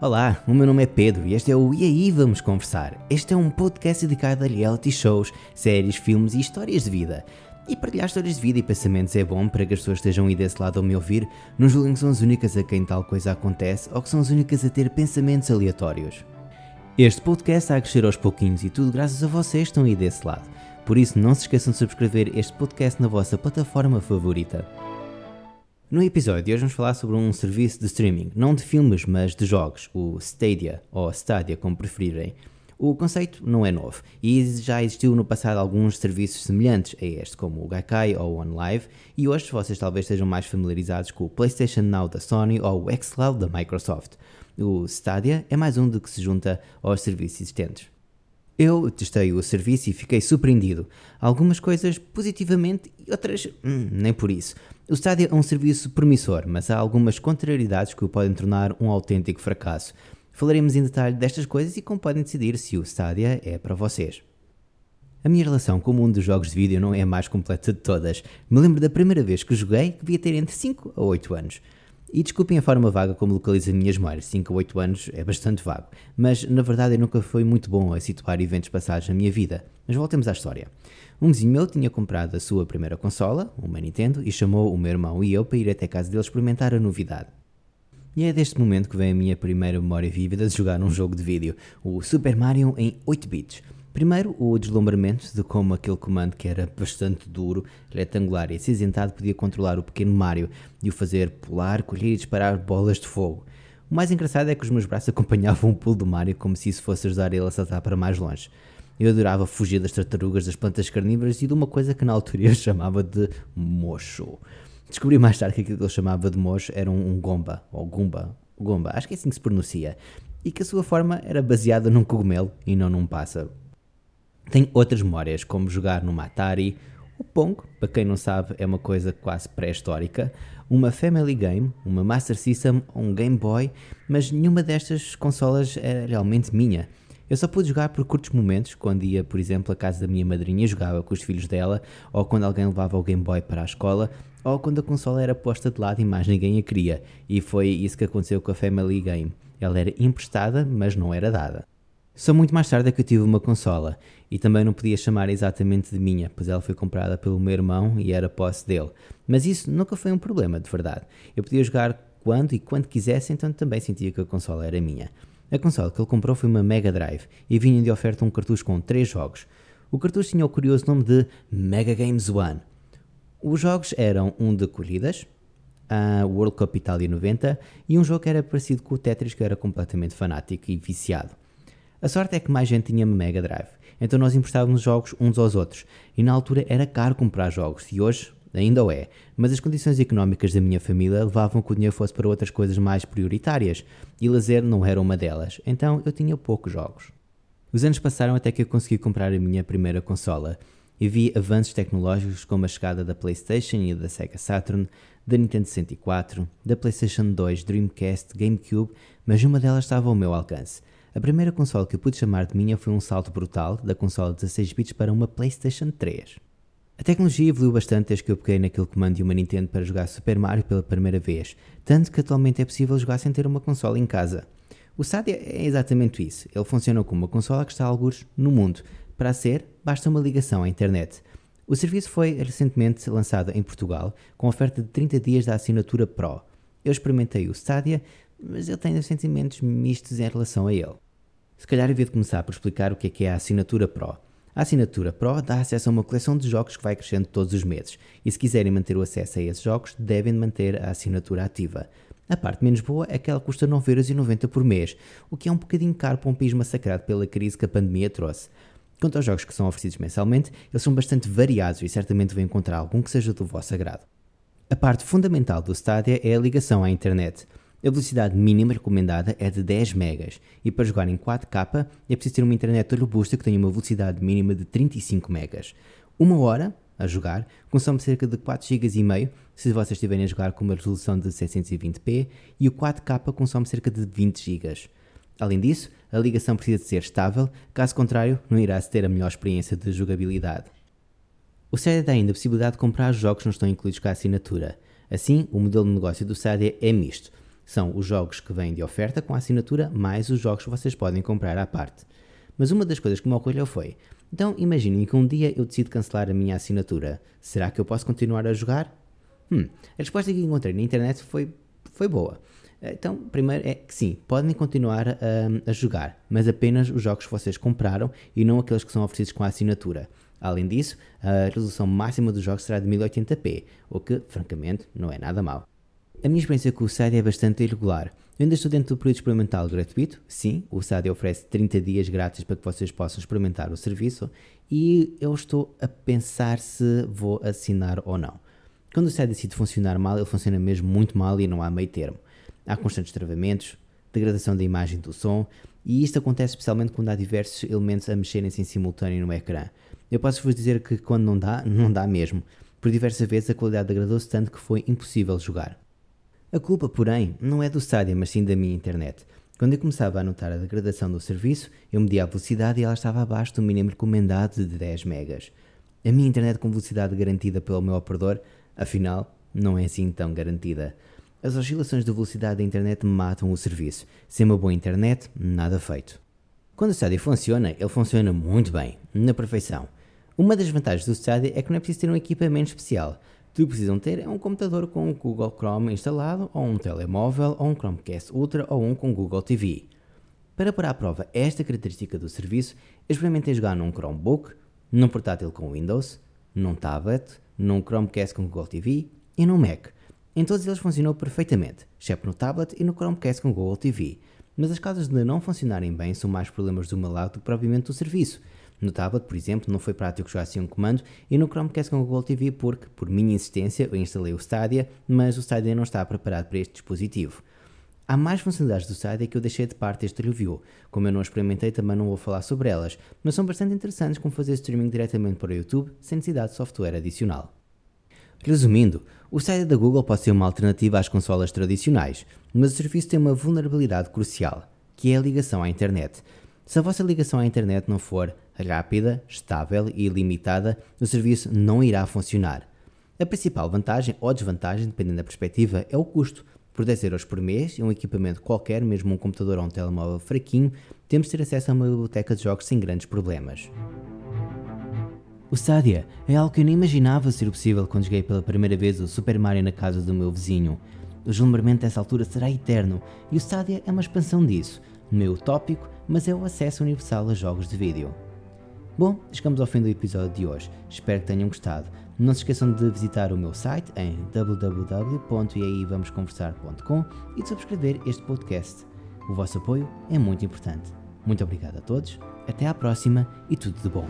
Olá, o meu nome é Pedro e este é o E aí Vamos Conversar. Este é um podcast dedicado a reality shows, séries, filmes e histórias de vida. E partilhar histórias de vida e pensamentos é bom para que as pessoas estejam aí desse lado a me ouvir, não julguem que são as únicas a quem tal coisa acontece ou que são as únicas a ter pensamentos aleatórios. Este podcast está a crescer aos pouquinhos e tudo graças a vocês que estão aí desse lado. Por isso, não se esqueçam de subscrever este podcast na vossa plataforma favorita. No episódio de hoje vamos falar sobre um serviço de streaming, não de filmes, mas de jogos, o Stadia, ou Stadia, como preferirem. O conceito não é novo e já existiu no passado alguns serviços semelhantes a este, como o Gaikai ou o OnLive, e hoje vocês talvez estejam mais familiarizados com o PlayStation Now da Sony ou o xCloud da Microsoft. O Stadia é mais um de que se junta aos serviços existentes. Eu testei o serviço e fiquei surpreendido. Algumas coisas positivamente e outras hum, nem por isso. O Stadia é um serviço promissor, mas há algumas contrariedades que o podem tornar um autêntico fracasso. Falaremos em detalhe destas coisas e como podem decidir se o Stadia é para vocês. A minha relação com o mundo dos jogos de vídeo não é a mais completa de todas. Me lembro da primeira vez que joguei, que devia ter entre 5 a 8 anos. E desculpem a forma vaga como localizo as minhas memórias, 5 a 8 anos é bastante vago, mas na verdade eu nunca fui muito bom a situar eventos passados na minha vida. Mas voltemos à história. Um vizinho meu tinha comprado a sua primeira consola, uma Nintendo, e chamou o meu irmão e eu para ir até a casa dele experimentar a novidade. E é deste momento que vem a minha primeira memória vívida de jogar um jogo de vídeo, o Super Mario em 8 bits. Primeiro, o deslumbramento de como aquele comando, que era bastante duro, retangular e acinzentado, podia controlar o pequeno Mario e o fazer pular, colher e disparar bolas de fogo. O mais engraçado é que os meus braços acompanhavam o pulo do Mario como se isso fosse ajudar ele a saltar para mais longe. Eu adorava fugir das tartarugas, das plantas carnívoras e de uma coisa que na altura eu chamava de mocho. Descobri mais tarde que aquilo que ele chamava de mocho era um gomba, ou gumba, gomba, acho que é assim que se pronuncia, e que a sua forma era baseada num cogumelo e não num pássaro. Tenho outras memórias, como jogar no Atari, o Pong, para quem não sabe, é uma coisa quase pré-histórica, uma Family Game, uma Master System ou um Game Boy, mas nenhuma destas consolas era realmente minha. Eu só pude jogar por curtos momentos, quando ia, por exemplo, à casa da minha madrinha e jogava com os filhos dela, ou quando alguém levava o Game Boy para a escola, ou quando a consola era posta de lado e mais ninguém a queria. E foi isso que aconteceu com a Family Game. Ela era emprestada, mas não era dada. Só muito mais tarde é que eu tive uma consola e também não podia chamar exatamente de minha, pois ela foi comprada pelo meu irmão e era posse dele. Mas isso nunca foi um problema, de verdade. Eu podia jogar quando e quando quisesse, então também sentia que a consola era minha. A consola que ele comprou foi uma Mega Drive e vinha de oferta um cartucho com três jogos. O cartucho tinha o curioso nome de Mega Games One. Os jogos eram um de corridas, a World Cup Itália 90 e um jogo que era parecido com o Tetris, que eu era completamente fanático e viciado. A sorte é que mais gente tinha Mega Drive, então nós emprestávamos jogos uns aos outros, e na altura era caro comprar jogos, e hoje ainda o é, mas as condições económicas da minha família levavam que o dinheiro fosse para outras coisas mais prioritárias, e lazer não era uma delas, então eu tinha poucos jogos. Os anos passaram até que eu consegui comprar a minha primeira consola, e vi avanços tecnológicos como a chegada da PlayStation e da Sega Saturn, da Nintendo 64, da PlayStation 2, Dreamcast, GameCube, mas uma delas estava ao meu alcance – a primeira consola que eu pude chamar de minha foi um salto brutal da consola 16 bits para uma PlayStation 3. A tecnologia evoluiu bastante desde que eu peguei naquele comando de uma Nintendo para jogar Super Mario pela primeira vez, tanto que atualmente é possível jogar sem ter uma consola em casa. O Stadia é exatamente isso, ele funciona como uma consola que está a algures no mundo. Para ser, basta uma ligação à internet. O serviço foi recentemente lançado em Portugal com oferta de 30 dias da assinatura Pro. Eu experimentei o Stadia, mas eu tenho sentimentos mistos em relação a ele. Se calhar havia de começar por explicar o que é que é a assinatura Pro. A assinatura Pro dá acesso a uma coleção de jogos que vai crescendo todos os meses, e se quiserem manter o acesso a esses jogos, devem manter a assinatura ativa. A parte menos boa é que ela custa 9,90€ por mês, o que é um bocadinho caro para um país massacrado pela crise que a pandemia trouxe. Quanto aos jogos que são oferecidos mensalmente, eles são bastante variados e certamente vão encontrar algum que seja do vosso agrado. A parte fundamental do Stadia é a ligação à internet. A velocidade mínima recomendada é de 10 megas e para jogar em 4K é preciso ter uma internet robusta que tenha uma velocidade mínima de 35 megas. Uma hora a jogar consome cerca de 4 GB e meio se vocês estiverem a jogar com uma resolução de 720p e o 4K consome cerca de 20 GB. Além disso, a ligação precisa de ser estável, caso contrário, não irá-se ter a melhor experiência de jogabilidade. O Stadia dá ainda a possibilidade de comprar jogos que não estão incluídos com a assinatura. Assim, o modelo de negócio do Stadia é misto são os jogos que vêm de oferta com a assinatura, mais os jogos que vocês podem comprar à parte. Mas uma das coisas que me ocorreu foi: então imaginem que um dia eu decido cancelar a minha assinatura. Será que eu posso continuar a jogar? Hum, a resposta que encontrei na internet foi, foi boa. Então, primeiro é que sim, podem continuar a, a, jogar, mas apenas os jogos que vocês compraram e não aqueles que são oferecidos com a assinatura. Além disso, a resolução máxima dos jogos será de 1080p, o que, francamente, não é nada mal. A minha experiência com o Stadia é bastante irregular. Eu ainda estou dentro do período experimental gratuito. Sim, o Stadia oferece 30 dias grátis para que vocês possam experimentar o serviço e eu estou a pensar se vou assinar ou não. Quando o Stadia decide funcionar mal, ele funciona mesmo muito mal e não há meio termo. Há constantes travamentos, degradação da imagem do som e isto acontece especialmente quando há diversos elementos a mexerem-se em simultâneo no ecrã. Eu posso vos dizer que quando não dá, não dá mesmo. Por diversas vezes a qualidade degradou-se tanto que foi impossível jogar. A culpa, porém, não é do Stadia, mas sim da minha internet. Quando eu começava a notar a degradação do serviço, eu media a velocidade e ela estava abaixo do mínimo recomendado de 10 megas. A minha internet com velocidade garantida pelo meu operador, afinal, não é assim tão garantida. As oscilações de velocidade da internet matam o serviço. Sem uma boa internet, nada feito. Quando o Stadia funciona, ele funciona muito bem, na perfeição. Uma das vantagens do Stadia é que não é preciso ter um equipamento especial. Que precisam ter é um computador com o Google Chrome instalado, ou um telemóvel, ou um Chromecast Ultra, ou um com Google TV. Para pôr à prova esta característica do serviço, experimentei jogar num Chromebook, num portátil com Windows, num tablet, num Chromecast com Google TV e num Mac. Em todos eles funcionou perfeitamente, exceto no tablet e no Chromecast com Google TV. Mas as causas de não funcionarem bem são mais problemas do meu lado do que propriamente do serviço. No tablet, por exemplo, não foi prático jogar assim um comando e no Chromecast com o Google TV porque, por minha insistência, eu instalei o Stadia, mas o Stadia não está preparado para este dispositivo. Há mais funcionalidades do Stadia que eu deixei de parte deste review. Como eu não experimentei, também não vou falar sobre elas, mas são bastante interessantes como fazer streaming diretamente para o YouTube sem necessidade de software adicional. Resumindo, o Stadia da Google pode ser uma alternativa às consolas tradicionais, mas o serviço tem uma vulnerabilidade crucial, que é a ligação à internet. Se a vossa ligação à internet não for rápida, estável e ilimitada, o serviço não irá funcionar. A principal vantagem ou desvantagem, dependendo da perspectiva, é o custo. Por 10 euros por mês e um equipamento qualquer, mesmo um computador ou um telemóvel fraquinho, temos de ter acesso a uma biblioteca de jogos sem grandes problemas. O Stadia é algo que eu nem imaginava ser possível quando joguei pela primeira vez o Super Mario na casa do meu vizinho. O deslumbramento dessa altura será eterno e o Stadia é uma expansão disso, meio utópico, mas é o acesso universal a jogos de vídeo. Bom, chegamos ao fim do episódio de hoje. Espero que tenham gostado. Não se esqueçam de visitar o meu site em www.eaivamosconversar.com e de subscrever este podcast. O vosso apoio é muito importante. Muito obrigado a todos, até à próxima e tudo de bom.